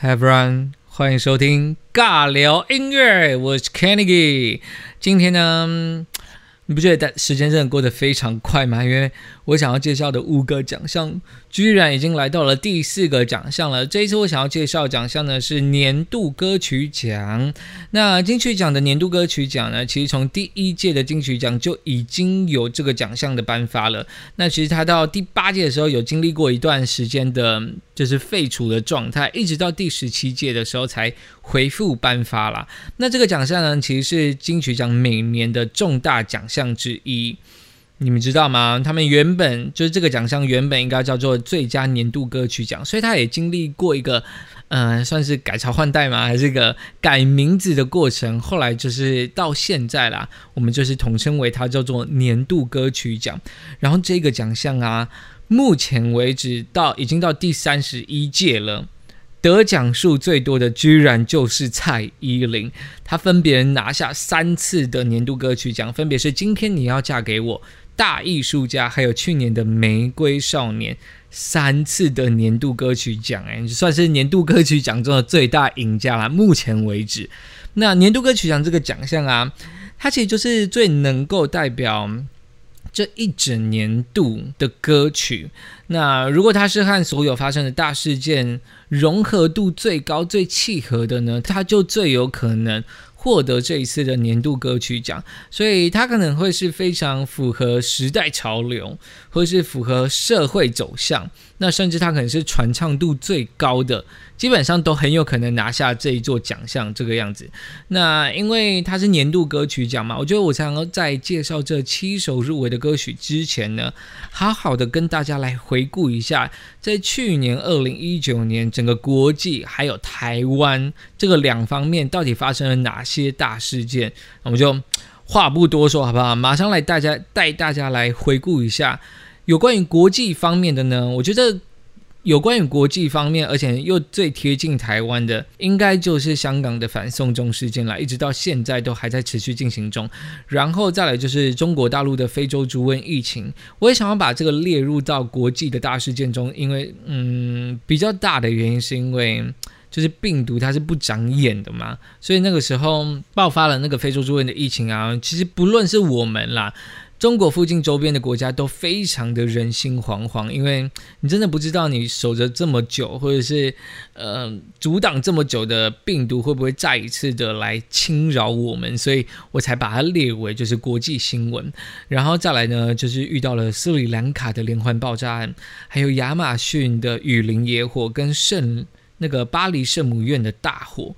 Hi everyone，欢迎收听尬聊音乐，我是 Kennedy。今天呢，你不觉得时间真的过得非常快吗？因为我想要介绍的五个奖项，居然已经来到了第四个奖项了。这一次我想要介绍奖项呢是年度歌曲奖。那金曲奖的年度歌曲奖呢，其实从第一届的金曲奖就已经有这个奖项的颁发了。那其实它到第八届的时候有经历过一段时间的，就是废除的状态，一直到第十七届的时候才恢复颁发啦。那这个奖项呢，其实是金曲奖每年的重大奖项项之一。你们知道吗？他们原本就是这个奖项，原本应该叫做最佳年度歌曲奖，所以它也经历过一个，嗯，算是改朝换代吗？还是一个改名字的过程？后来就是到现在啦，我们就是统称为它叫做年度歌曲奖。然后这个奖项啊，目前为止到已经到第三十一届了，得奖数最多的居然就是蔡依林，她分别拿下三次的年度歌曲奖，分别是《今天你要嫁给我》。大艺术家，还有去年的《玫瑰少年》三次的年度歌曲奖，哎，算是年度歌曲奖中的最大赢家了。目前为止，那年度歌曲奖这个奖项啊，它其实就是最能够代表这一整年度的歌曲。那如果它是和所有发生的大事件融合度最高、最契合的呢，它就最有可能。获得这一次的年度歌曲奖，所以它可能会是非常符合时代潮流，或是符合社会走向。那甚至它可能是传唱度最高的。基本上都很有可能拿下这一座奖项，这个样子。那因为它是年度歌曲奖嘛，我觉得我想要在介绍这七首入围的歌曲之前呢，好好的跟大家来回顾一下，在去年二零一九年整个国际还有台湾这个两方面到底发生了哪些大事件。那我们就话不多说，好不好？马上来大家带大家来回顾一下有关于国际方面的呢，我觉得。有关于国际方面，而且又最贴近台湾的，应该就是香港的反送中事件了，一直到现在都还在持续进行中。然后再来就是中国大陆的非洲猪瘟疫情，我也想要把这个列入到国际的大事件中，因为嗯，比较大的原因是因为就是病毒它是不长眼的嘛，所以那个时候爆发了那个非洲猪瘟的疫情啊，其实不论是我们啦。中国附近周边的国家都非常的人心惶惶，因为你真的不知道你守着这么久，或者是呃阻挡这么久的病毒会不会再一次的来侵扰我们，所以我才把它列为就是国际新闻。然后再来呢，就是遇到了斯里兰卡的连环爆炸案，还有亚马逊的雨林野火跟圣那个巴黎圣母院的大火。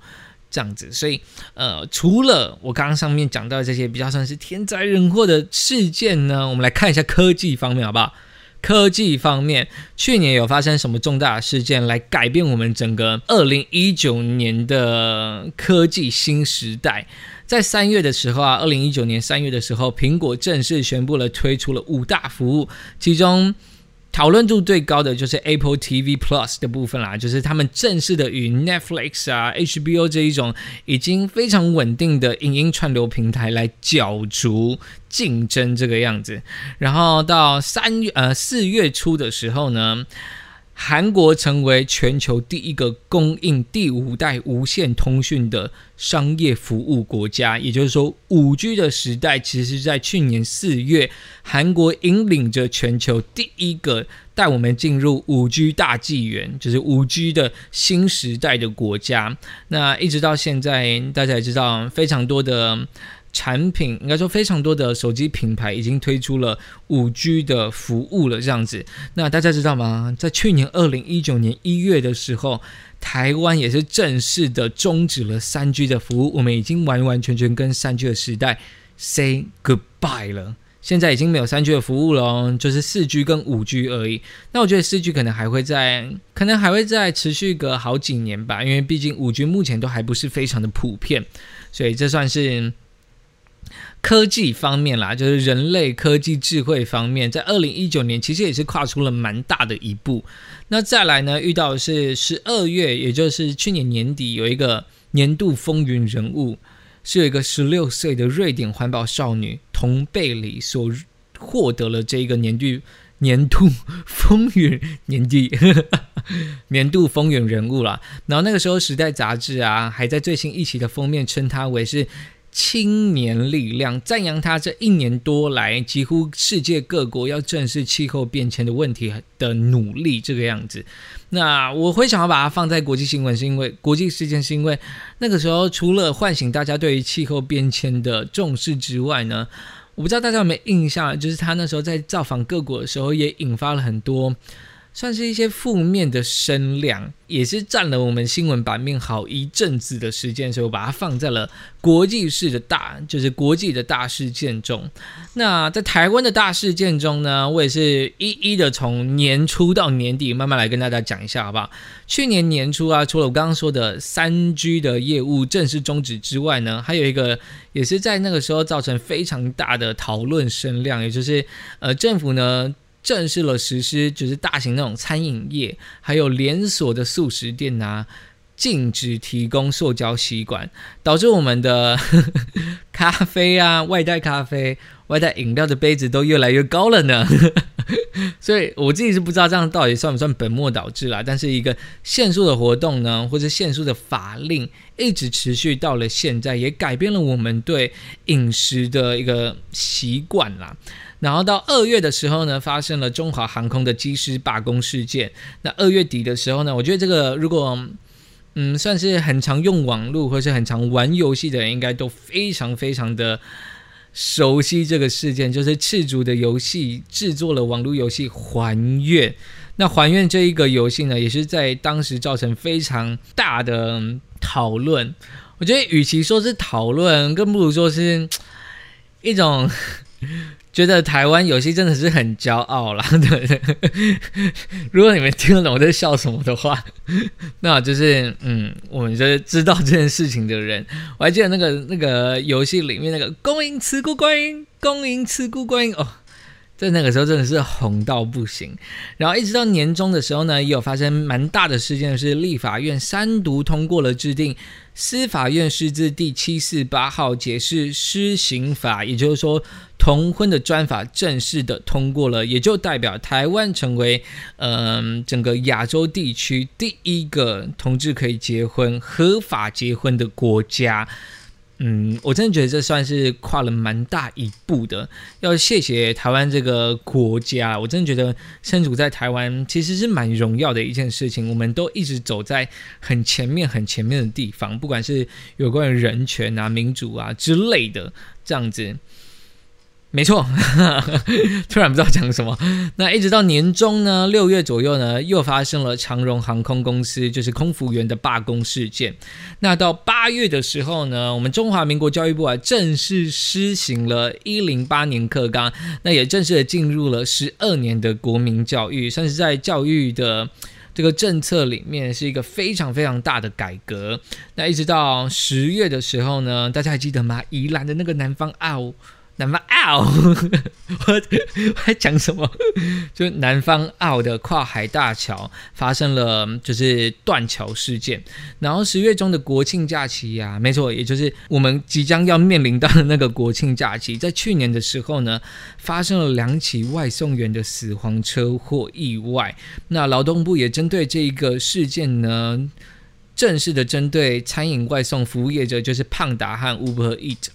这样子，所以呃，除了我刚刚上面讲到这些比较算是天灾人祸的事件呢，我们来看一下科技方面，好不好？科技方面，去年有发生什么重大事件来改变我们整个二零一九年的科技新时代？在三月的时候啊，二零一九年三月的时候，苹果正式宣布了推出了五大服务，其中。讨论度最高的就是 Apple TV Plus 的部分啦，就是他们正式的与 Netflix 啊、HBO 这一种已经非常稳定的影音串流平台来角逐竞争这个样子。然后到三月呃四月初的时候呢。韩国成为全球第一个供应第五代无线通讯的商业服务国家，也就是说，五 G 的时代其实是在去年四月，韩国引领着全球第一个带我们进入五 G 大纪元，就是五 G 的新时代的国家。那一直到现在，大家也知道，非常多的。产品应该说非常多的手机品牌已经推出了五 G 的服务了，这样子。那大家知道吗？在去年二零一九年一月的时候，台湾也是正式的终止了三 G 的服务，我们已经完完全全跟三 G 的时代 say goodbye 了。现在已经没有三 G 的服务了，就是四 G 跟五 G 而已。那我觉得四 G 可能还会在，可能还会再持续个好几年吧，因为毕竟五 G 目前都还不是非常的普遍，所以这算是。科技方面啦，就是人类科技智慧方面，在二零一九年其实也是跨出了蛮大的一步。那再来呢，遇到的是十二月，也就是去年年底，有一个年度风云人物，是有一个十六岁的瑞典环保少女童贝里所获得了这一个年度年度风云年纪 年度风云人物啦。然后那个时候，《时代》杂志啊，还在最新一期的封面称他为是。青年力量赞扬他这一年多来几乎世界各国要正视气候变迁的问题的努力，这个样子。那我会想要把它放在国际新闻，是因为国际事件，是因为那个时候除了唤醒大家对于气候变迁的重视之外呢，我不知道大家有没有印象，就是他那时候在造访各国的时候，也引发了很多。算是一些负面的声量，也是占了我们新闻版面好一阵子的时间，所以我把它放在了国际式的大，就是国际的大事件中。那在台湾的大事件中呢，我也是一一的从年初到年底慢慢来跟大家讲一下，好不好？去年年初啊，除了我刚刚说的三 G 的业务正式终止之外呢，还有一个也是在那个时候造成非常大的讨论声量，也就是呃政府呢。正式了实施，就是大型那种餐饮业，还有连锁的素食店呐，禁止提供塑胶吸管，导致我们的 咖啡啊、外带咖啡、外带饮料的杯子都越来越高了呢。所以我自己是不知道这样到底算不算本末倒置啦。但是一个限速的活动呢，或者限速的法令，一直持续到了现在，也改变了我们对饮食的一个习惯啦。然后到二月的时候呢，发生了中华航空的机师罢工事件。那二月底的时候呢，我觉得这个如果嗯算是很常用网络或是很常玩游戏的人，应该都非常非常的熟悉这个事件，就是赤足的游戏制作了网络游戏《还愿》。那《还愿》这一个游戏呢，也是在当时造成非常大的讨论。我觉得与其说是讨论，更不如说是一种。觉得台湾游戏真的是很骄傲啦，对 不对。如果你们听得懂我在笑什么的话，那就是嗯，我们就是知道这件事情的人。我还记得那个那个游戏里面那个“恭迎慈姑观音，恭迎慈姑观音”哦。在那个时候真的是红到不行，然后一直到年终的时候呢，也有发生蛮大的事件，是立法院三读通过了制定司法院释字第七四八号解释施行法，也就是说同婚的专法正式的通过了，也就代表台湾成为嗯整个亚洲地区第一个同志可以结婚合法结婚的国家。嗯，我真的觉得这算是跨了蛮大一步的。要谢谢台湾这个国家，我真的觉得身处在台湾其实是蛮荣耀的一件事情。我们都一直走在很前面、很前面的地方，不管是有关于人权啊、民主啊之类的这样子。没错，突然不知道讲什么。那一直到年终呢，六月左右呢，又发生了长荣航空公司就是空服员的罢工事件。那到八月的时候呢，我们中华民国教育部啊正式施行了一零八年课纲，那也正式的进入了十二年的国民教育，算是在教育的这个政策里面是一个非常非常大的改革。那一直到十月的时候呢，大家还记得吗？宜兰的那个南方澳。南方澳，我我在讲什么？就南方澳的跨海大桥发生了，就是断桥事件。然后十月中的国庆假期呀，没错，也就是我们即将要面临到的那个国庆假期，在去年的时候呢，发生了两起外送员的死亡车祸意外。那劳动部也针对这一个事件呢，正式的针对餐饮外送服务业者，就是胖达和 Uber Eat。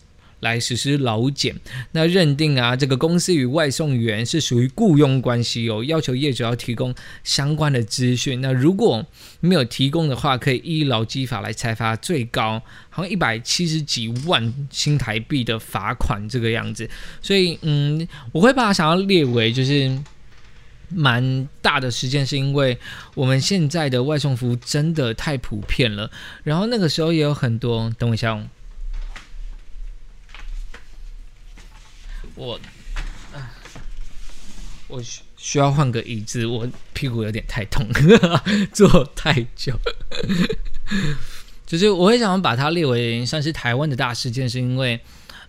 来实施劳检，那认定啊，这个公司与外送员是属于雇佣关系哦，要求业主要提供相关的资讯。那如果没有提供的话，可以依劳基法来裁罚，最高好像一百七十几万新台币的罚款这个样子。所以，嗯，我会把它想要列为就是蛮大的事件，是因为我们现在的外送服务真的太普遍了。然后那个时候也有很多，等我一下。我，我需需要换个椅子，我屁股有点太痛，坐太久。就是我会想把它列为算是台湾的大事件，是因为，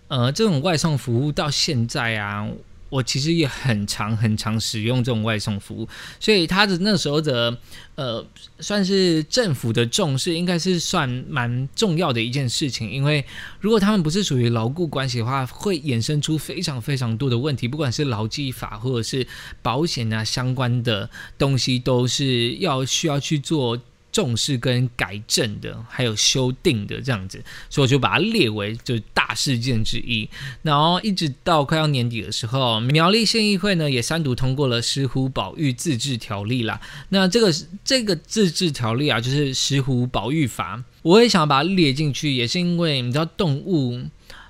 呃，这种外送服务到现在啊，我其实也很常很常使用这种外送服务，所以他的那时候的呃，算是政府的重视，应该是算蛮重要的一件事情。因为如果他们不是属于牢固关系的话，会衍生出非常非常多的问题，不管是劳基法或者是保险啊相关的东西，都是要需要去做。重视跟改正的，还有修订的这样子，所以我就把它列为就是大事件之一。然后一直到快要年底的时候，苗栗县议会呢也三读通过了石虎保育自治条例啦。那这个这个自治条例啊，就是石虎保育法，我也想要把它列进去，也是因为你知道动物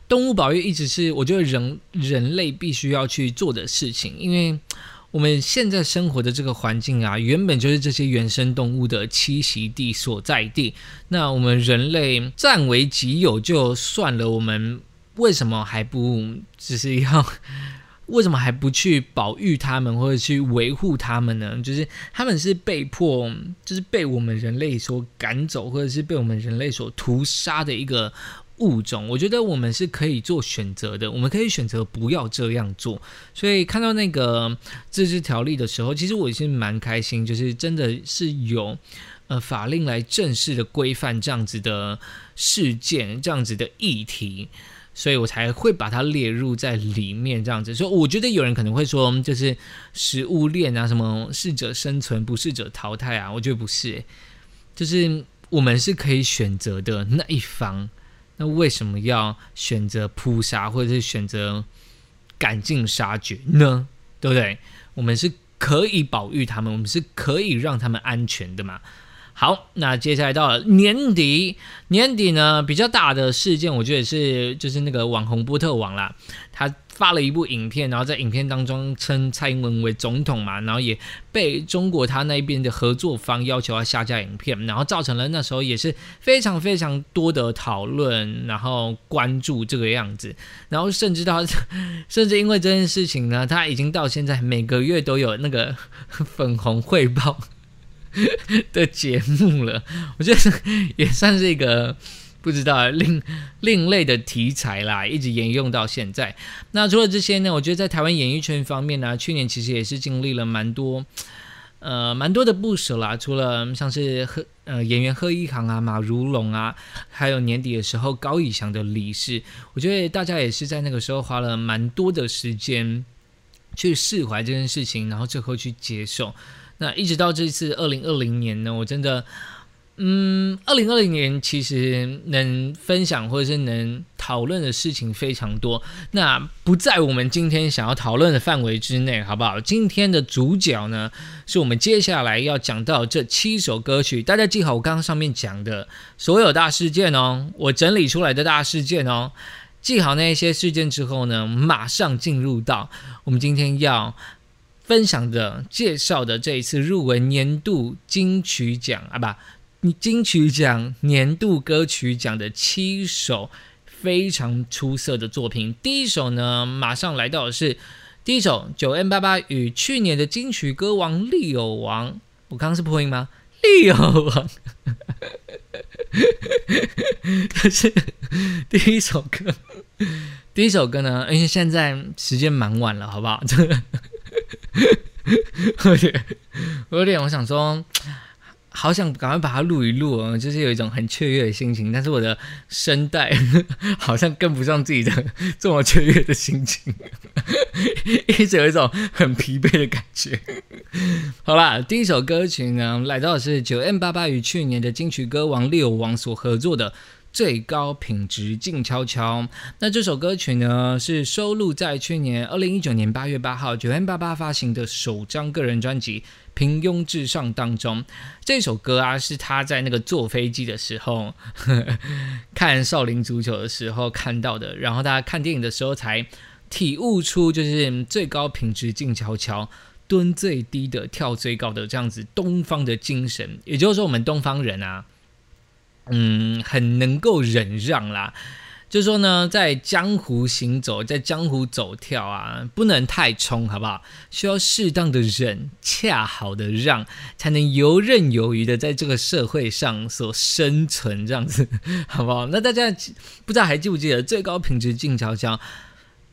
动物保育一直是我觉得人人类必须要去做的事情，因为。我们现在生活的这个环境啊，原本就是这些原生动物的栖息地所在地。那我们人类占为己有就算了，我们为什么还不只是要？为什么还不去保育它们或者去维护它们呢？就是他们是被迫，就是被我们人类所赶走，或者是被我们人类所屠杀的一个。物种，我觉得我们是可以做选择的，我们可以选择不要这样做。所以看到那个自治条例的时候，其实我也是蛮开心，就是真的是有呃法令来正式的规范这样子的事件，这样子的议题，所以我才会把它列入在里面这样子。所以我觉得有人可能会说，就是食物链啊，什么适者生存，不适者淘汰啊，我觉得不是，就是我们是可以选择的那一方。那为什么要选择扑杀，或者是选择赶尽杀绝呢？对不对？我们是可以保育他们，我们是可以让他们安全的嘛。好，那接下来到了年底，年底呢比较大的事件，我觉得是就是那个网红波特王啦，他。发了一部影片，然后在影片当中称蔡英文为总统嘛，然后也被中国他那边的合作方要求要下架影片，然后造成了那时候也是非常非常多的讨论，然后关注这个样子，然后甚至到 甚至因为这件事情呢，他已经到现在每个月都有那个 粉红汇报的节目了，我觉得也算是一个。不知道另另类的题材啦，一直沿用到现在。那除了这些呢？我觉得在台湾演艺圈方面呢，去年其实也是经历了蛮多，呃，蛮多的不舍啦。除了像是贺呃演员贺一航啊、马如龙啊，还有年底的时候高以翔的离世，我觉得大家也是在那个时候花了蛮多的时间去释怀这件事情，然后最后去接受。那一直到这次二零二零年呢，我真的。嗯，二零二零年其实能分享或者是能讨论的事情非常多，那不在我们今天想要讨论的范围之内，好不好？今天的主角呢，是我们接下来要讲到这七首歌曲，大家记好我刚刚上面讲的所有大事件哦，我整理出来的大事件哦，记好那一些事件之后呢，马上进入到我们今天要分享的、介绍的这一次入围年度金曲奖啊，不。你金曲奖年度歌曲奖的七首非常出色的作品，第一首呢，马上来到的是第一首九 N 八八与去年的金曲歌王利友王，我刚刚是破音吗？利友王，这是第一首歌，第一首歌呢，因为现在时间蛮晚了，好不好？我有点，有点，我想说。好想赶快把它录一录哦，就是有一种很雀跃的心情，但是我的声带好像跟不上自己的这么雀跃的心情，一直有一种很疲惫的感觉。好啦，第一首歌曲呢，来到的是九 M 八八与去年的金曲歌王六王所合作的。最高品质静悄悄。那这首歌曲呢，是收录在去年二零一九年八月八号九 N 八八发行的首张个人专辑《平庸至上》当中。这首歌啊，是他在那个坐飞机的时候 看少林足球的时候看到的，然后大家看电影的时候才体悟出，就是最高品质静悄悄，蹲最低的跳最高的这样子东方的精神。也就是说，我们东方人啊。嗯，很能够忍让啦，就说呢，在江湖行走，在江湖走跳啊，不能太冲，好不好？需要适当的忍，恰好的让，才能游刃有余的在这个社会上所生存，这样子，好不好？那大家不知道还记不记得最高品质静悄悄？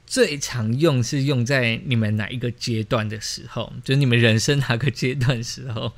最常用是用在你们哪一个阶段的时候？就是你们人生哪个阶段时候？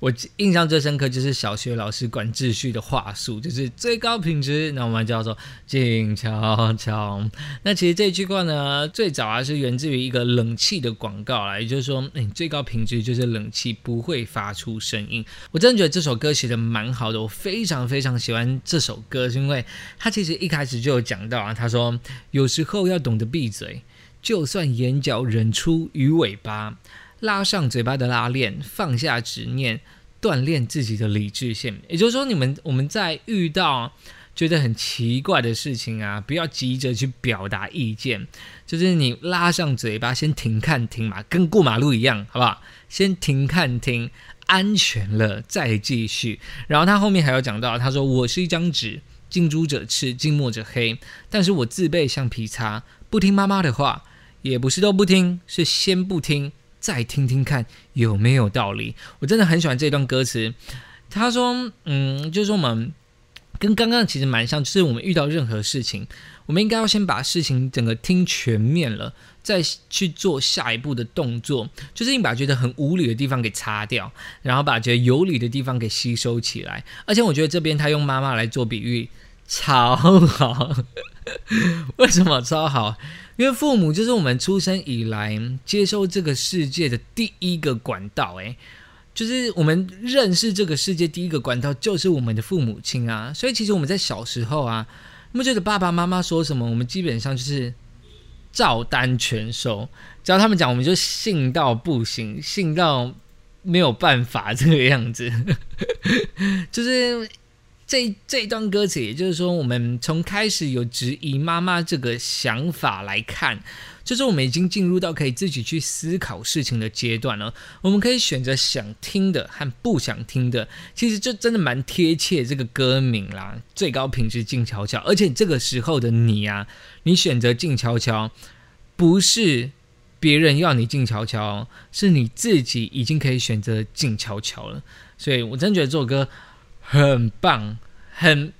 我印象最深刻就是小学老师管秩序的话术，就是最高品质。那我们叫做静悄悄。那其实这句话呢，最早啊是源自于一个冷气的广告啦，也就是说，嗯，最高品质就是冷气不会发出声音。我真的觉得这首歌写的蛮好的，我非常非常喜欢这首歌，是因为他其实一开始就有讲到啊，他说有时候要懂得闭嘴，就算眼角忍出鱼尾巴。拉上嘴巴的拉链，放下执念，锻炼自己的理智线。也就是说，你们我们在遇到觉得很奇怪的事情啊，不要急着去表达意见，就是你拉上嘴巴，先停看停嘛，跟过马路一样，好不好？先停看停，安全了再继续。然后他后面还有讲到，他说：“我是一张纸，近朱者赤，近墨者黑，但是我自备橡皮擦，不听妈妈的话，也不是都不听，是先不听。”再听听看有没有道理？我真的很喜欢这段歌词。他说：“嗯，就是说我们跟刚刚其实蛮像，就是我们遇到任何事情，我们应该要先把事情整个听全面了，再去做下一步的动作。就是你把觉得很无理的地方给擦掉，然后把觉得有理的地方给吸收起来。而且我觉得这边他用妈妈来做比喻，超好。为什么超好？”因为父母就是我们出生以来接受这个世界的第一个管道，诶，就是我们认识这个世界第一个管道就是我们的父母亲啊。所以其实我们在小时候啊，那么觉得爸爸妈妈说什么，我们基本上就是照单全收，只要他们讲，我们就信到不行，信到没有办法这个样子，就是。这这一段歌词，也就是说，我们从开始有质疑妈妈这个想法来看，就是我们已经进入到可以自己去思考事情的阶段了。我们可以选择想听的和不想听的，其实就真的蛮贴切这个歌名啦。最高品质静悄悄，而且这个时候的你啊，你选择静悄悄，不是别人要你静悄悄，是你自己已经可以选择静悄悄了。所以我真觉得这首歌。很棒，很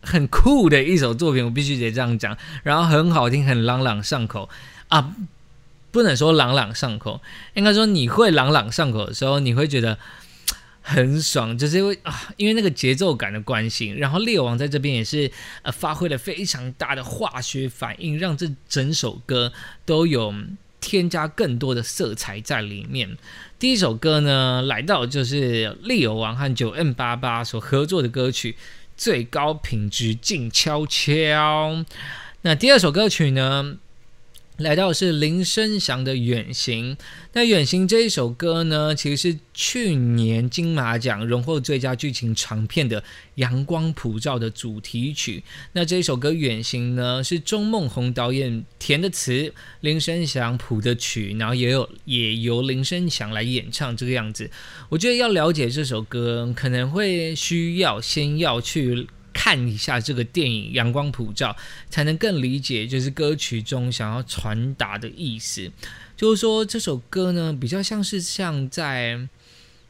很酷的一首作品，我必须得这样讲。然后很好听，很朗朗上口啊！不能说朗朗上口，应该说你会朗朗上口的时候，你会觉得很爽，就是因为啊，因为那个节奏感的关系。然后猎王在这边也是呃发挥了非常大的化学反应，让这整首歌都有。添加更多的色彩在里面。第一首歌呢，来到就是利友王和九 N 八八所合作的歌曲《最高品质静悄悄》。那第二首歌曲呢？来到是林声祥的《远行》，那《远行》这一首歌呢，其实是去年金马奖荣获最佳剧情长片的《阳光普照》的主题曲。那这一首歌《远行》呢，是钟梦宏导演填的词，林声祥谱的曲，然后也有也由林声祥来演唱这个样子。我觉得要了解这首歌，可能会需要先要去。看一下这个电影《阳光普照》，才能更理解就是歌曲中想要传达的意思。就是说这首歌呢，比较像是像在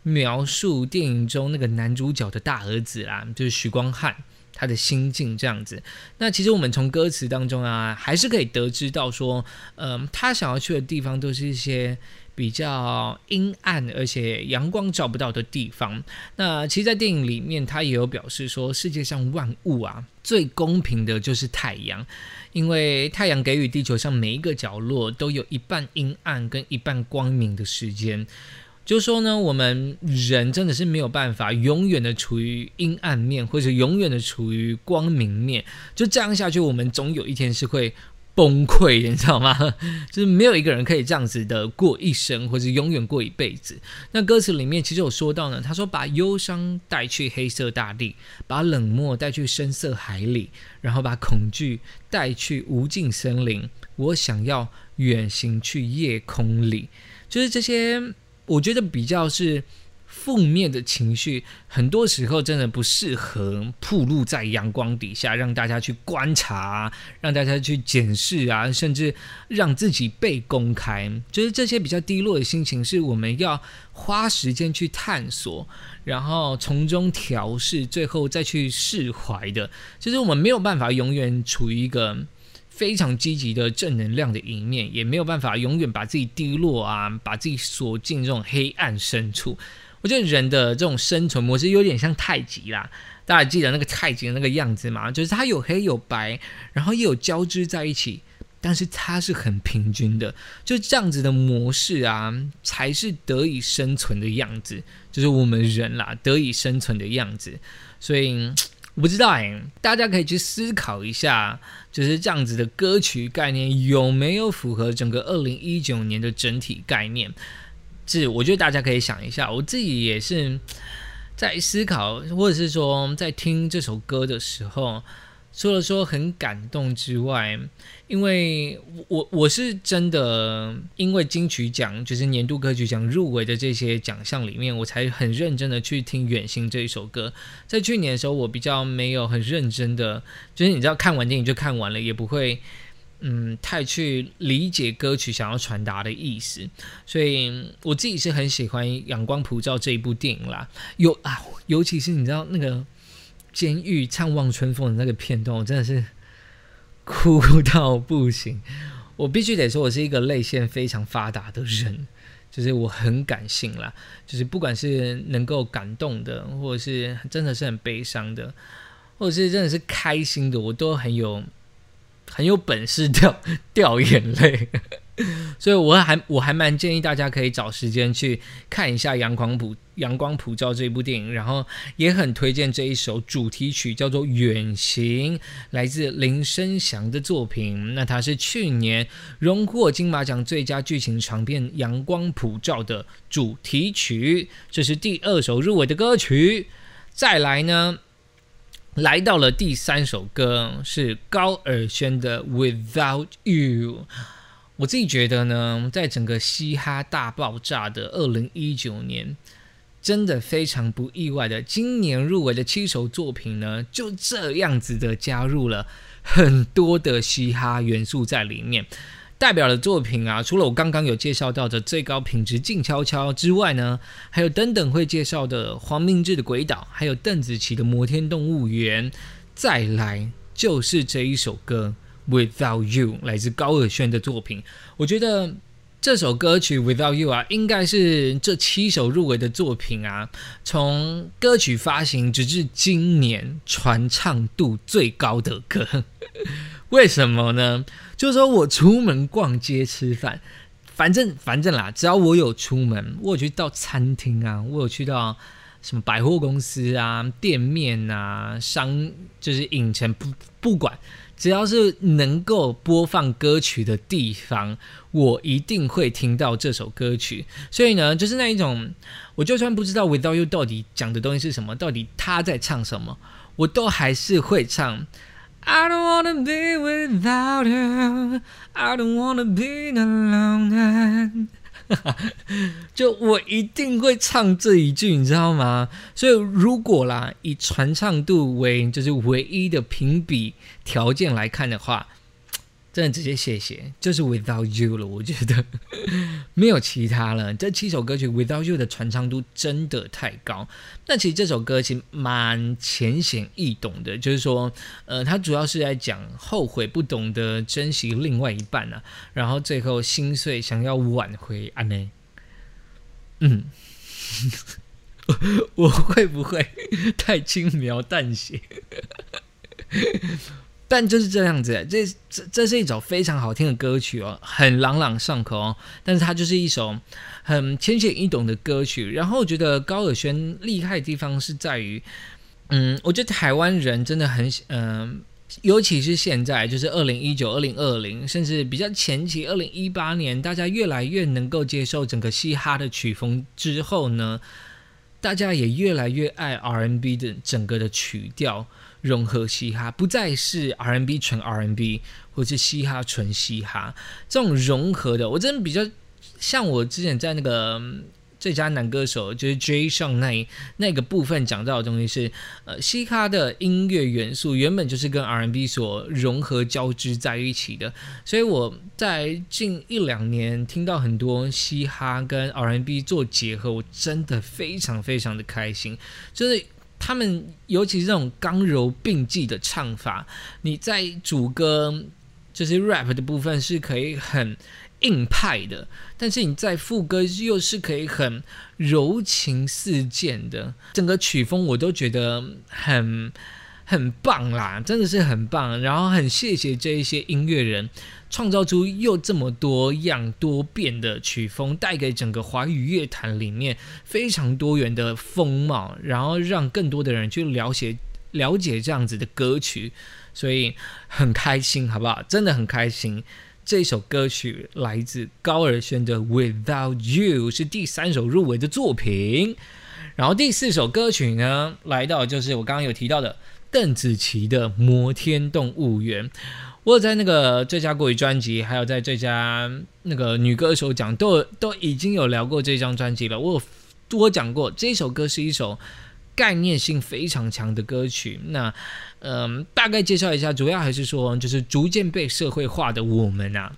描述电影中那个男主角的大儿子啦，就是许光汉他的心境这样子。那其实我们从歌词当中啊，还是可以得知到说，嗯，他想要去的地方都是一些。比较阴暗，而且阳光照不到的地方。那其实，在电影里面，他也有表示说，世界上万物啊，最公平的就是太阳，因为太阳给予地球上每一个角落都有一半阴暗跟一半光明的时间。就说呢，我们人真的是没有办法永远的处于阴暗面，或者永远的处于光明面。就这样下去，我们总有一天是会。崩溃，你知道吗？就是没有一个人可以这样子的过一生，或者永远过一辈子。那歌词里面其实有说到呢，他说把忧伤带去黑色大地，把冷漠带去深色海里，然后把恐惧带去无尽森林。我想要远行去夜空里，就是这些，我觉得比较是。负面的情绪很多时候真的不适合暴露在阳光底下，让大家去观察，让大家去检视啊，甚至让自己被公开。就是这些比较低落的心情，是我们要花时间去探索，然后从中调试，最后再去释怀的。就是我们没有办法永远处于一个。非常积极的正能量的一面，也没有办法永远把自己低落啊，把自己锁进这种黑暗深处。我觉得人的这种生存模式有点像太极啦，大家记得那个太极的那个样子吗？就是它有黑有白，然后也有交织在一起，但是它是很平均的，就这样子的模式啊，才是得以生存的样子，就是我们人啦得以生存的样子。所以我不知道哎，大家可以去思考一下，就是这样子的歌曲概念有没有符合整个二零一九年的整体概念？是，我觉得大家可以想一下，我自己也是在思考，或者是说在听这首歌的时候，除了说很感动之外，因为我我是真的因为金曲奖就是年度歌曲奖入围的这些奖项里面，我才很认真的去听《远行》这一首歌。在去年的时候，我比较没有很认真的，就是你知道看完电影就看完了，也不会。嗯，太去理解歌曲想要传达的意思，所以我自己是很喜欢《阳光普照》这一部电影啦。有啊，尤其是你知道那个监狱唱《望春风》的那个片段，我真的是哭到不行。我必须得说，我是一个泪腺非常发达的人，就是我很感性啦，就是不管是能够感动的，或者是真的是很悲伤的，或者是真的是开心的，我都很有。很有本事掉 掉眼泪，所以我还我还蛮建议大家可以找时间去看一下《阳光普阳光普照》这部电影，然后也很推荐这一首主题曲，叫做《远行》，来自林生祥的作品。那它是去年荣获金马奖最佳剧情长片《阳光普照》的主题曲，这是第二首入围的歌曲。再来呢？来到了第三首歌是高尔宣的《Without You》，我自己觉得呢，在整个嘻哈大爆炸的二零一九年，真的非常不意外的，今年入围的七首作品呢，就这样子的加入了很多的嘻哈元素在里面。代表的作品啊，除了我刚刚有介绍到的最高品质静悄悄之外呢，还有等等会介绍的黄明志的鬼岛，还有邓紫棋的摩天动物园，再来就是这一首歌《Without You》，来自高尔宣的作品。我觉得这首歌曲《Without You》啊，应该是这七首入围的作品啊，从歌曲发行直至今年传唱度最高的歌。为什么呢？就是说我出门逛街吃饭，反正反正啦，只要我有出门，我有去到餐厅啊，我有去到什么百货公司啊、店面啊、商就是影城，不不管，只要是能够播放歌曲的地方，我一定会听到这首歌曲。所以呢，就是那一种，我就算不知道 Without You 到底讲的东西是什么，到底他在唱什么，我都还是会唱。I don't wanna be without you. I don't wanna be alone. 就我一定会唱这一句，你知道吗？所以如果啦，以传唱度为就是唯一的评比条件来看的话。真的直接谢谢，就是 Without You 了。我觉得 没有其他了。这七首歌曲 Without You 的传唱度真的太高。那其实这首歌其实蛮浅显易懂的，就是说，呃，它主要是在讲后悔不懂得珍惜另外一半啊，然后最后心碎想要挽回安内。嗯，我会不会太轻描淡写？但就是这样子，这这这是一首非常好听的歌曲哦，很朗朗上口哦。但是它就是一首很浅显易懂的歌曲。然后我觉得高尔轩厉害的地方是在于，嗯，我觉得台湾人真的很嗯，尤其是现在，就是二零一九、二零二零，甚至比较前期二零一八年，大家越来越能够接受整个嘻哈的曲风之后呢，大家也越来越爱 R&B 的整个的曲调。融合嘻哈不再是 R&B 纯 R&B，或是嘻哈纯嘻哈，这种融合的，我真的比较像我之前在那个最佳男歌手，就是 Jay 上那那个部分讲到的东西是，呃，嘻哈的音乐元素原本就是跟 R&B 所融合交织在一起的，所以我在近一两年听到很多嘻哈跟 R&B 做结合，我真的非常非常的开心，就是。他们尤其是这种刚柔并济的唱法，你在主歌就是 rap 的部分是可以很硬派的，但是你在副歌又是可以很柔情似箭的，整个曲风我都觉得很很棒啦，真的是很棒。然后很谢谢这一些音乐人创造出又这么多样多变的曲风，带给整个华语乐坛里面非常多元的风貌，然后让更多的人去了解了解这样子的歌曲。所以很开心，好不好？真的很开心。这首歌曲来自高尔宣的《Without You》，是第三首入围的作品。然后第四首歌曲呢，来到就是我刚刚有提到的邓紫棋的《摩天动物园》。我有在那个最佳国语专辑，还有在最佳那个女歌手奖，都都已经有聊过这张专辑了。我有多讲过，这首歌是一首概念性非常强的歌曲。那嗯，大概介绍一下，主要还是说，就是逐渐被社会化的我们啊，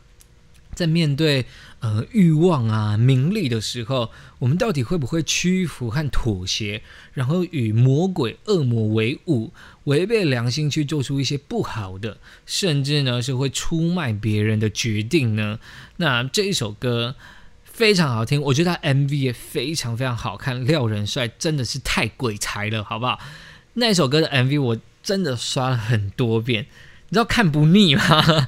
在面对呃欲望啊、名利的时候，我们到底会不会屈服和妥协，然后与魔鬼、恶魔为伍，违背良心去做出一些不好的，甚至呢是会出卖别人的决定呢？那这一首歌非常好听，我觉得它 MV 也非常非常好看，廖仁帅真的是太鬼才了，好不好？那首歌的 MV 我。真的刷了很多遍，你知道看不腻吗？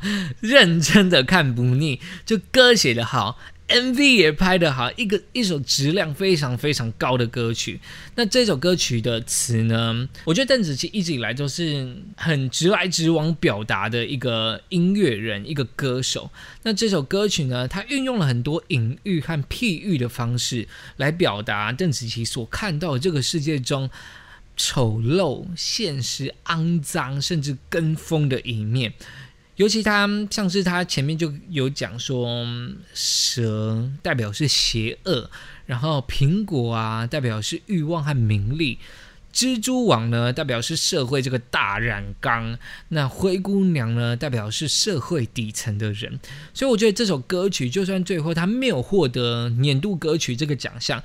认真的看不腻，就歌写的好，MV 也拍的好，一个一首质量非常非常高的歌曲。那这首歌曲的词呢？我觉得邓紫棋一直以来都是很直来直往表达的一个音乐人，一个歌手。那这首歌曲呢，它运用了很多隐喻和譬喻的方式来表达邓紫棋所看到的这个世界中。丑陋、现实、肮脏，甚至跟风的一面。尤其他像是他前面就有讲说，蛇代表是邪恶，然后苹果啊代表是欲望和名利，蜘蛛网呢代表是社会这个大染缸，那灰姑娘呢代表是社会底层的人。所以我觉得这首歌曲，就算最后他没有获得年度歌曲这个奖项。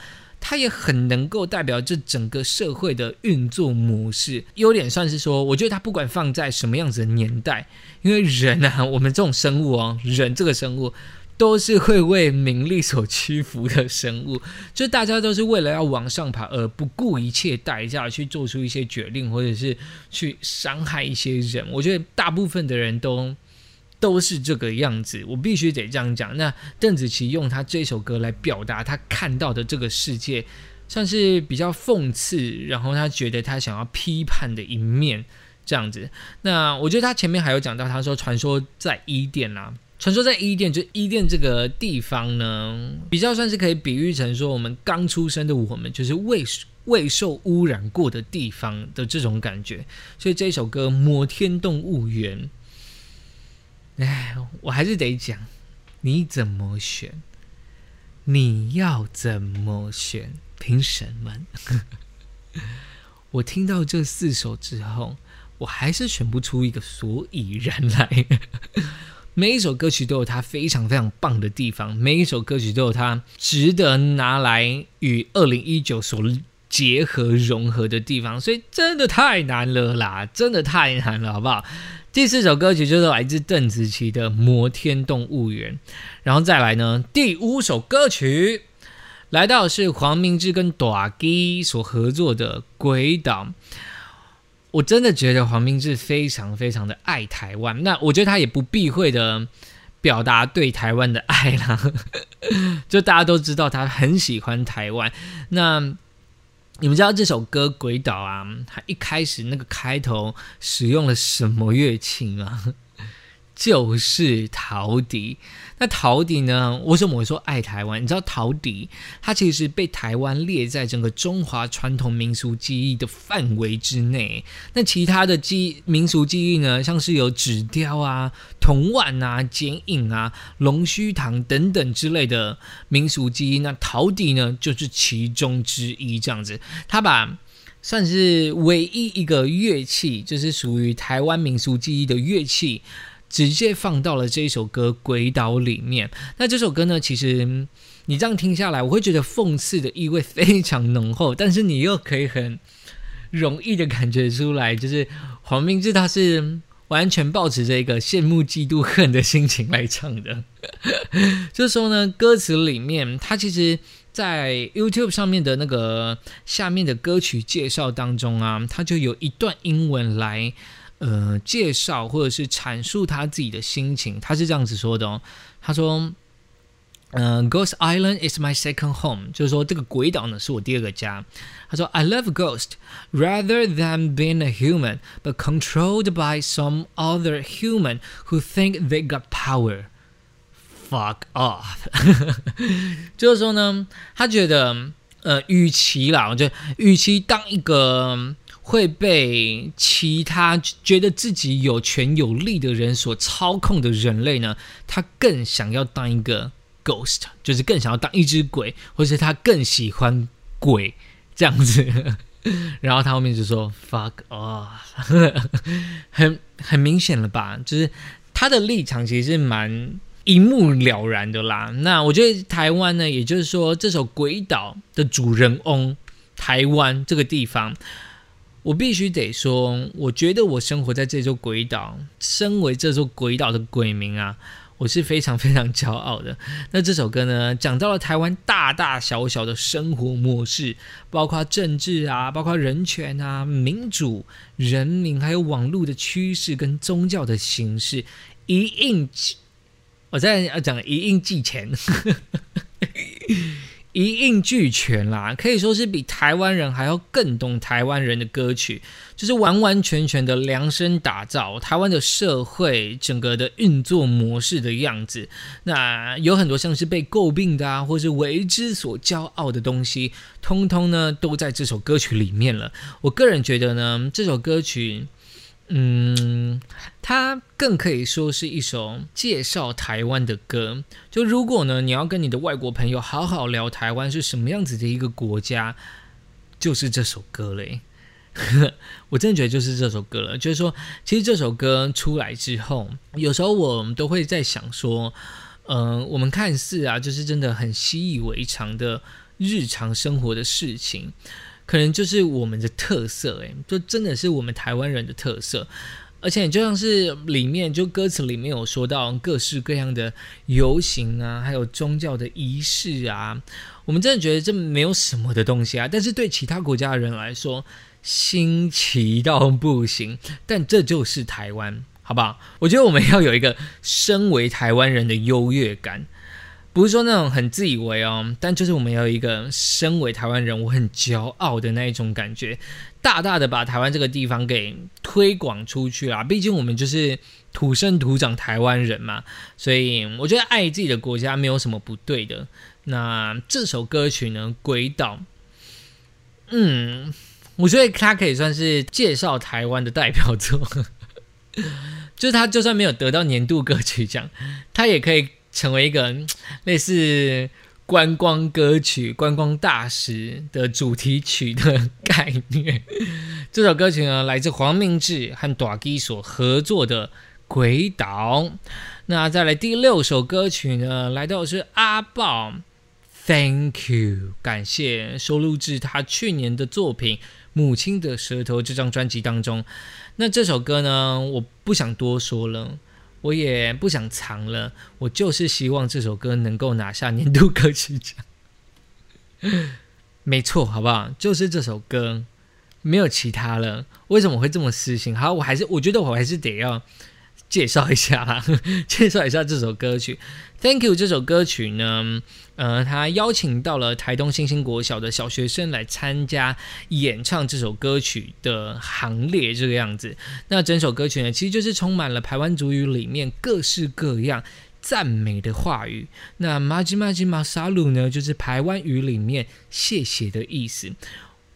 它也很能够代表这整个社会的运作模式，优点算是说，我觉得它不管放在什么样子的年代，因为人啊，我们这种生物哦，人这个生物都是会为名利所屈服的生物，就大家都是为了要往上爬而不顾一切代价去做出一些决定，或者是去伤害一些人。我觉得大部分的人都。都是这个样子，我必须得这样讲。那邓紫棋用她这首歌来表达她看到的这个世界，算是比较讽刺，然后她觉得她想要批判的一面这样子。那我觉得她前面还有讲到，她说传说在伊甸啦，传说在伊甸，就伊甸这个地方呢，比较算是可以比喻成说我们刚出生的我们，就是未未受污染过的地方的这种感觉。所以这首歌《摩天动物园》。哎，我还是得讲，你怎么选？你要怎么选？凭什么，我听到这四首之后，我还是选不出一个所以然来。每一首歌曲都有它非常非常棒的地方，每一首歌曲都有它值得拿来与二零一九所结合融合的地方，所以真的太难了啦，真的太难了，好不好？第四首歌曲就是来自邓紫棋的《摩天动物园》，然后再来呢，第五首歌曲来到是黄明志跟短基所合作的《鬼岛》。我真的觉得黄明志非常非常的爱台湾，那我觉得他也不避讳的表达对台湾的爱啦，就大家都知道他很喜欢台湾，那。你们知道这首歌《鬼岛》啊，它一开始那个开头使用了什么乐器吗？就是陶笛。那陶笛呢？为什么我说爱台湾？你知道陶笛，它其实被台湾列在整个中华传统民俗记忆的范围之内。那其他的记民俗记忆呢？像是有纸雕啊、铜碗啊、剪影啊、龙须糖等等之类的民俗记忆。那陶笛呢，就是其中之一。这样子，它把算是唯一一个乐器，就是属于台湾民俗记忆的乐器。直接放到了这一首歌《鬼岛》里面。那这首歌呢，其实你这样听下来，我会觉得讽刺的意味非常浓厚，但是你又可以很容易的感觉出来，就是黄明志他是完全保持着一个羡慕、嫉妒、恨的心情来唱的。就是说呢，歌词里面，他其实，在 YouTube 上面的那个下面的歌曲介绍当中啊，它就有一段英文来呃介绍或者是阐述他自己的心情。他是这样子说的哦，他说。嗯，Ghost Island is my second home，就是说这个鬼岛呢是我第二个家。他说，I love ghost rather than being a human, but controlled by some other human who think they got power. Fuck off！就是说呢，他觉得，呃，与其啦，我觉得，与其当一个会被其他觉得自己有权有力的人所操控的人类呢，他更想要当一个。Ghost 就是更想要当一只鬼，或者他更喜欢鬼这样子。然后他后面就说 “fuck 啊 很很明显了吧？就是他的立场其实是蛮一目了然的啦。那我觉得台湾呢，也就是说这首《鬼岛》的主人翁台湾这个地方，我必须得说，我觉得我生活在这座鬼岛，身为这座鬼岛的鬼民啊。我是非常非常骄傲的。那这首歌呢，讲到了台湾大大小小的生活模式，包括政治啊，包括人权啊、民主、人民，还有网络的趋势跟宗教的形式，一应，我在要讲一应俱全。一应俱全啦，可以说是比台湾人还要更懂台湾人的歌曲，就是完完全全的量身打造台湾的社会整个的运作模式的样子。那有很多像是被诟病的啊，或是为之所骄傲的东西，通通呢都在这首歌曲里面了。我个人觉得呢，这首歌曲。嗯，它更可以说是一首介绍台湾的歌。就如果呢，你要跟你的外国朋友好好聊台湾是什么样子的一个国家，就是这首歌嘞。我真的觉得就是这首歌了。就是说，其实这首歌出来之后，有时候我们都会在想说，嗯，我们看似啊，就是真的很习以为常的日常生活的事情。可能就是我们的特色，诶，就真的是我们台湾人的特色。而且就像是里面就歌词里面有说到各式各样的游行啊，还有宗教的仪式啊，我们真的觉得这没有什么的东西啊。但是对其他国家的人来说，新奇到不行。但这就是台湾，好不好？我觉得我们要有一个身为台湾人的优越感。不是说那种很自以为哦，但就是我们要有一个身为台湾人，我很骄傲的那一种感觉，大大的把台湾这个地方给推广出去啦。毕竟我们就是土生土长台湾人嘛，所以我觉得爱自己的国家没有什么不对的。那这首歌曲呢，《鬼岛》，嗯，我觉得它可以算是介绍台湾的代表作，就是它就算没有得到年度歌曲奖，它也可以。成为一个类似观光歌曲、观光大使的主题曲的概念。这首歌曲呢，来自黄明志和短基所合作的《鬼岛》。那再来第六首歌曲呢，来到是阿豹，Thank you，感谢收录至他去年的作品《母亲的舌头》这张专辑当中。那这首歌呢，我不想多说了。我也不想藏了，我就是希望这首歌能够拿下年度歌曲奖。没错，好不好？就是这首歌，没有其他了。为什么会这么私心？好，我还是我觉得我还是得要。介绍一下，介绍一下这首歌曲。Thank you，这首歌曲呢，呃，他邀请到了台东新兴国小的小学生来参加演唱这首歌曲的行列，这个样子。那整首歌曲呢，其实就是充满了台湾族语里面各式各样赞美的话语。那 Maji Maji Masalu 呢，就是台湾语里面谢谢的意思。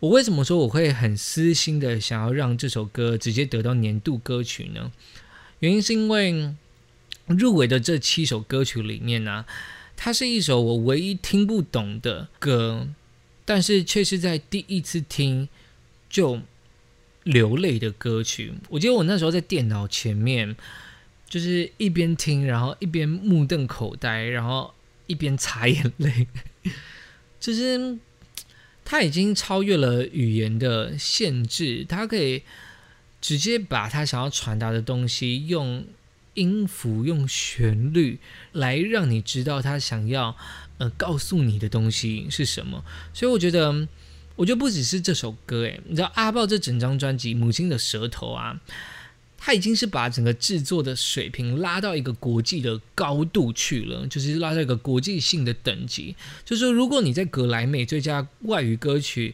我为什么说我会很私心的想要让这首歌直接得到年度歌曲呢？原因是因为入围的这七首歌曲里面呢，它是一首我唯一听不懂的歌，但是却是在第一次听就流泪的歌曲。我记得我那时候在电脑前面，就是一边听，然后一边目瞪口呆，然后一边擦眼泪。就是它已经超越了语言的限制，它可以。直接把他想要传达的东西用音符、用旋律来让你知道他想要呃告诉你的东西是什么。所以我觉得，我觉得不只是这首歌，诶，你知道阿豹这整张专辑《母亲的舌头》啊。他已经是把整个制作的水平拉到一个国际的高度去了，就是拉到一个国际性的等级。就是说，如果你在格莱美最佳外语歌曲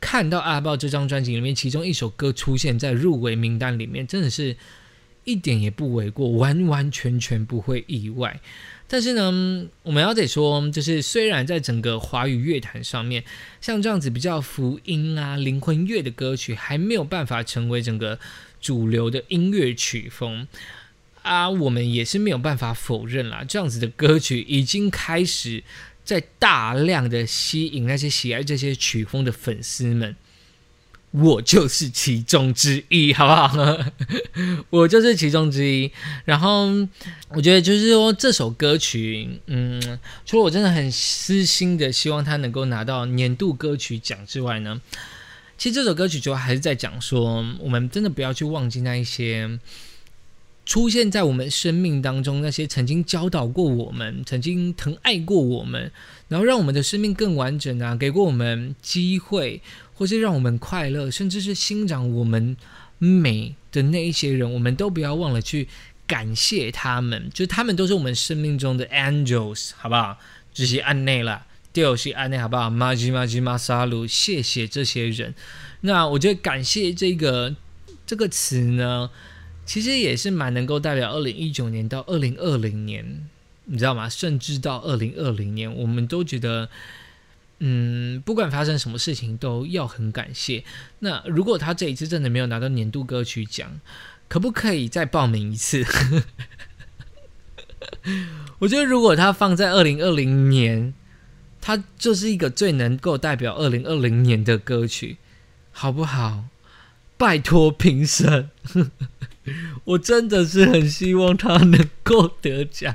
看到阿豹这张专辑里面其中一首歌出现在入围名单里面，真的是一点也不为过，完完全全不会意外。但是呢，我们要得说，就是虽然在整个华语乐坛上面，像这样子比较福音啊、灵魂乐的歌曲，还没有办法成为整个。主流的音乐曲风啊，我们也是没有办法否认啦。这样子的歌曲已经开始在大量的吸引那些喜爱这些曲风的粉丝们，我就是其中之一，好不好？我就是其中之一。然后我觉得就是说这首歌曲，嗯，除了我真的很私心的希望它能够拿到年度歌曲奖之外呢。其实这首歌曲主要还是在讲说，我们真的不要去忘记那一些出现在我们生命当中那些曾经教导过我们、曾经疼爱过我们，然后让我们的生命更完整啊，给过我们机会，或是让我们快乐，甚至是欣赏我们美的那一些人，我们都不要忘了去感谢他们，就他们都是我们生命中的 angels，好不好？这些案内了。六是安内好不好？马吉马吉马萨鲁，谢谢这些人。那我觉得感谢这个这个词呢，其实也是蛮能够代表二零一九年到二零二零年，你知道吗？甚至到二零二零年，我们都觉得，嗯，不管发生什么事情，都要很感谢。那如果他这一次真的没有拿到年度歌曲奖，可不可以再报名一次？我觉得如果他放在二零二零年。他就是一个最能够代表二零二零年的歌曲，好不好？拜托评审，我真的是很希望他能够得奖。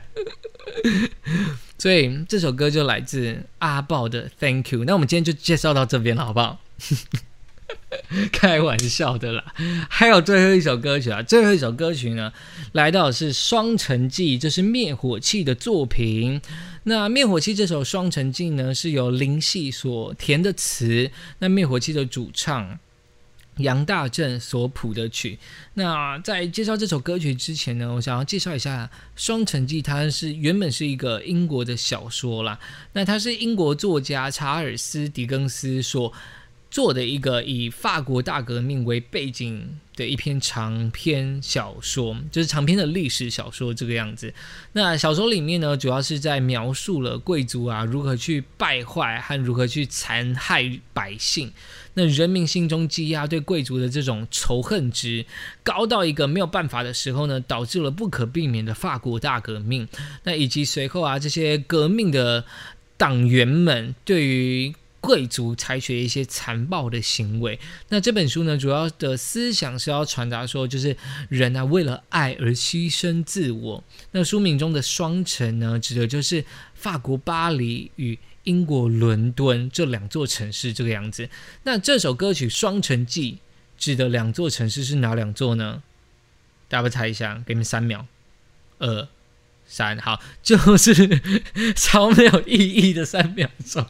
所以这首歌就来自阿豹的《Thank You》。那我们今天就介绍到这边了，好不好？开玩笑的啦，还有最后一首歌曲啊，最后一首歌曲呢，来到是《双城记》，这是灭火器的作品。那灭火器这首《双城记》呢，是由林夕所填的词，那灭火器的主唱杨大正所谱的曲。那在介绍这首歌曲之前呢，我想要介绍一下《双城记》，它是原本是一个英国的小说啦。那它是英国作家查尔斯·狄更斯所。做的一个以法国大革命为背景的一篇长篇小说，就是长篇的历史小说这个样子。那小说里面呢，主要是在描述了贵族啊如何去败坏和如何去残害百姓。那人民心中积压对贵族的这种仇恨值高到一个没有办法的时候呢，导致了不可避免的法国大革命。那以及随后啊这些革命的党员们对于贵族采取一些残暴的行为。那这本书呢，主要的思想是要传达说，就是人啊，为了爱而牺牲自我。那书名中的双城呢，指的就是法国巴黎与英国伦敦这两座城市这个样子。那这首歌曲《双城记》指的两座城市是哪两座呢？大家猜一下，给你们三秒，二三，好，就是 超没有意义的三秒钟。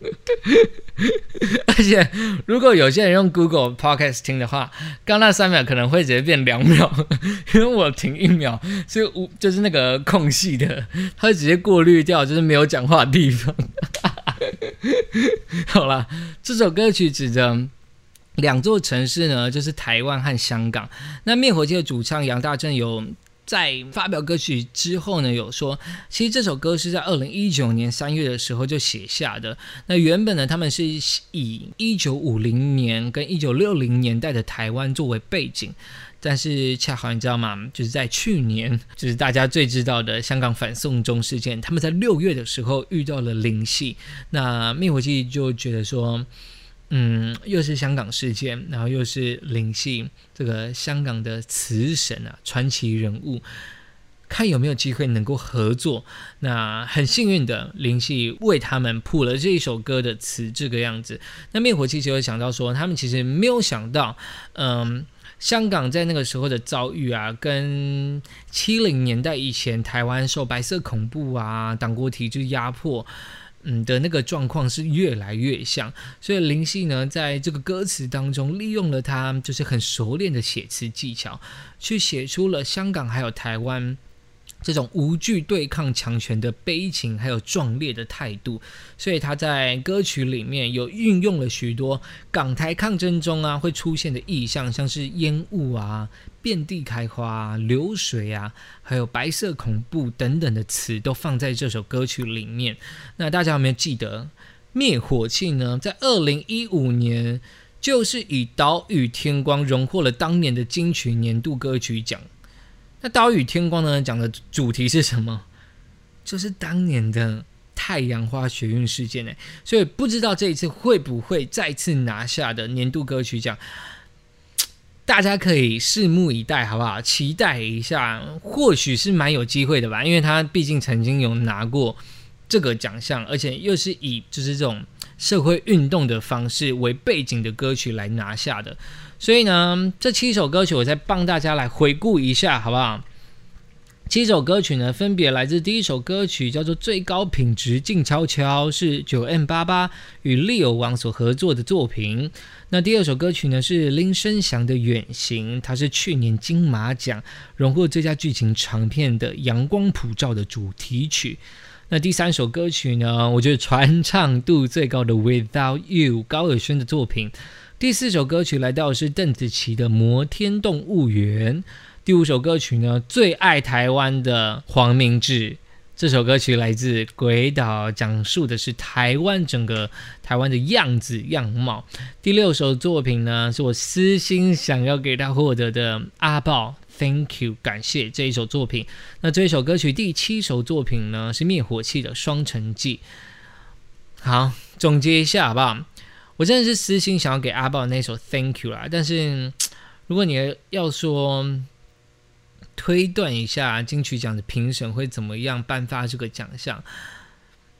而且，如果有些人用 Google Podcast 听的话，刚那三秒可能会直接变两秒，因为我停一秒是无，就是那个空隙的，它会直接过滤掉，就是没有讲话的地方。好了，这首歌曲指着两座城市呢，就是台湾和香港。那灭火器的主唱杨大正有。在发表歌曲之后呢，有说其实这首歌是在二零一九年三月的时候就写下的。那原本呢，他们是以一九五零年跟一九六零年代的台湾作为背景，但是恰好你知道吗？就是在去年，就是大家最知道的香港反送中事件，他们在六月的时候遇到了灵系，那灭火器就觉得说。嗯，又是香港事件，然后又是灵系这个香港的词神啊，传奇人物，看有没有机会能够合作。那很幸运的，灵系为他们谱了这一首歌的词，这个样子。那灭火器就会想到说，他们其实没有想到，嗯，香港在那个时候的遭遇啊，跟七零年代以前台湾受白色恐怖啊、党国体制压迫，嗯的那个状况是越来越像。所以林夕呢，在这个歌词当中，利用了他就是很熟练的写词技巧，去写出了香港还有台湾。这种无惧对抗强权的悲情，还有壮烈的态度，所以他在歌曲里面有运用了许多港台抗争中啊会出现的意象，像是烟雾啊、遍地开花、流水啊，还有白色恐怖等等的词，都放在这首歌曲里面。那大家有没有记得灭火器呢？在二零一五年，就是以《岛屿天光》荣获了当年的金曲年度歌曲奖。那《岛屿天光》呢？讲的主题是什么？就是当年的太阳花学运事件呢。所以不知道这一次会不会再次拿下的年度歌曲奖，大家可以拭目以待，好不好？期待一下，或许是蛮有机会的吧，因为他毕竟曾经有拿过这个奖项，而且又是以就是这种社会运动的方式为背景的歌曲来拿下的。所以呢，这七首歌曲我再帮大家来回顾一下，好不好？七首歌曲呢，分别来自第一首歌曲叫做《最高品质静悄悄》，是九 M 八八与利友王所合作的作品。那第二首歌曲呢是林声祥的《远行》，它是去年金马奖荣获最佳剧情长片的《阳光普照》的主题曲。那第三首歌曲呢，我觉得传唱度最高的《Without You》，高尔宣的作品。第四首歌曲来到的是邓紫棋的《摩天动物园》，第五首歌曲呢，最爱台湾的黄明志，这首歌曲来自《鬼岛》，讲述的是台湾整个台湾的样子样貌。第六首作品呢，是我私心想要给他获得的阿豹，Thank you，感谢这一首作品。那这一首歌曲第七首作品呢，是灭火器的《双城记》。好，总结一下好不好？我真的是私心想要给阿豹那首 Thank You 啦，但是如果你要说推断一下金曲奖的评审会怎么样颁发这个奖项，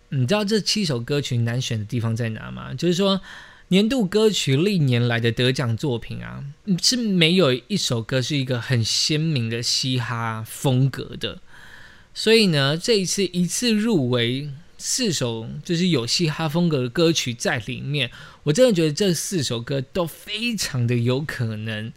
你知道这七首歌曲难选的地方在哪吗？就是说年度歌曲历年来的得奖作品啊，是没有一首歌是一个很鲜明的嘻哈风格的，所以呢，这一次一次入围。四首就是有嘻哈风格的歌曲在里面，我真的觉得这四首歌都非常的有可能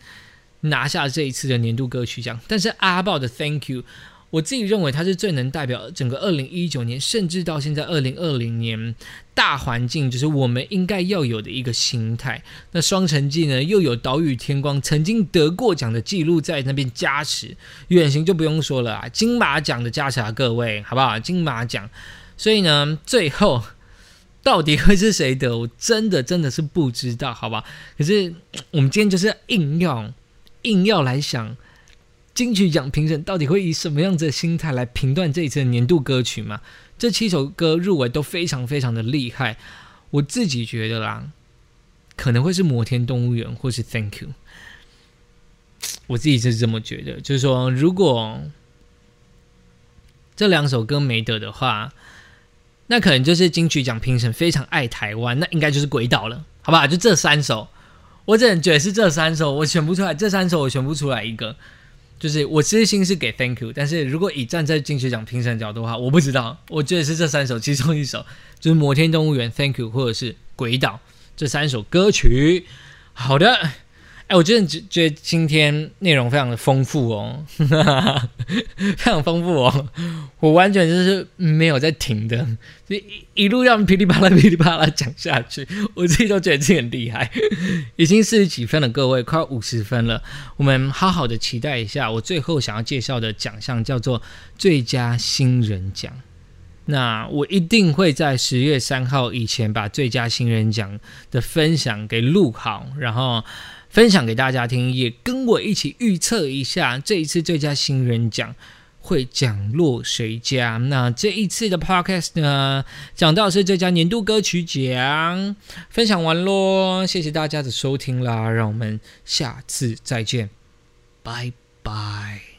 拿下这一次的年度歌曲奖。但是阿豹的 Thank You，我自己认为它是最能代表整个二零一九年，甚至到现在二零二零年大环境，就是我们应该要有的一个心态。那双城记呢，又有岛屿天光曾经得过奖的记录在那边加持，远行就不用说了啊，金马奖的加持啊，各位好不好？金马奖。所以呢，最后到底会是谁得？我真的真的是不知道，好吧？可是我们今天就是硬要硬要来想金曲奖评审到底会以什么样子的心态来评断这一次的年度歌曲嘛？这七首歌入围都非常非常的厉害，我自己觉得啦，可能会是摩天动物园或是 Thank You，我自己是这么觉得，就是说如果这两首歌没得的话。那可能就是金曲奖评审非常爱台湾，那应该就是鬼岛了，好不好？就这三首，我只能觉得是这三首，我选不出来，这三首我选不出来一个，就是我真心是给 Thank you，但是如果以站在金曲奖评审角度的话，我不知道，我觉得是这三首其中一首，就是摩天动物园 Thank you，或者是鬼岛这三首歌曲。好的。哎，我真的觉觉得今天内容非常的丰富哦，非常丰富哦，我完全就是没有在停的，就一一路这样噼里啪啦噼里啪啦讲下去，我自己都觉得自己很厉害。已经四十几分了，各位快五十分了，我们好好的期待一下，我最后想要介绍的奖项叫做最佳新人奖。那我一定会在十月三号以前把最佳新人奖的分享给录好，然后。分享给大家听，也跟我一起预测一下这一次最佳新人奖会奖落谁家。那这一次的 podcast 呢，讲到是最佳年度歌曲奖，分享完喽，谢谢大家的收听啦，让我们下次再见，拜拜。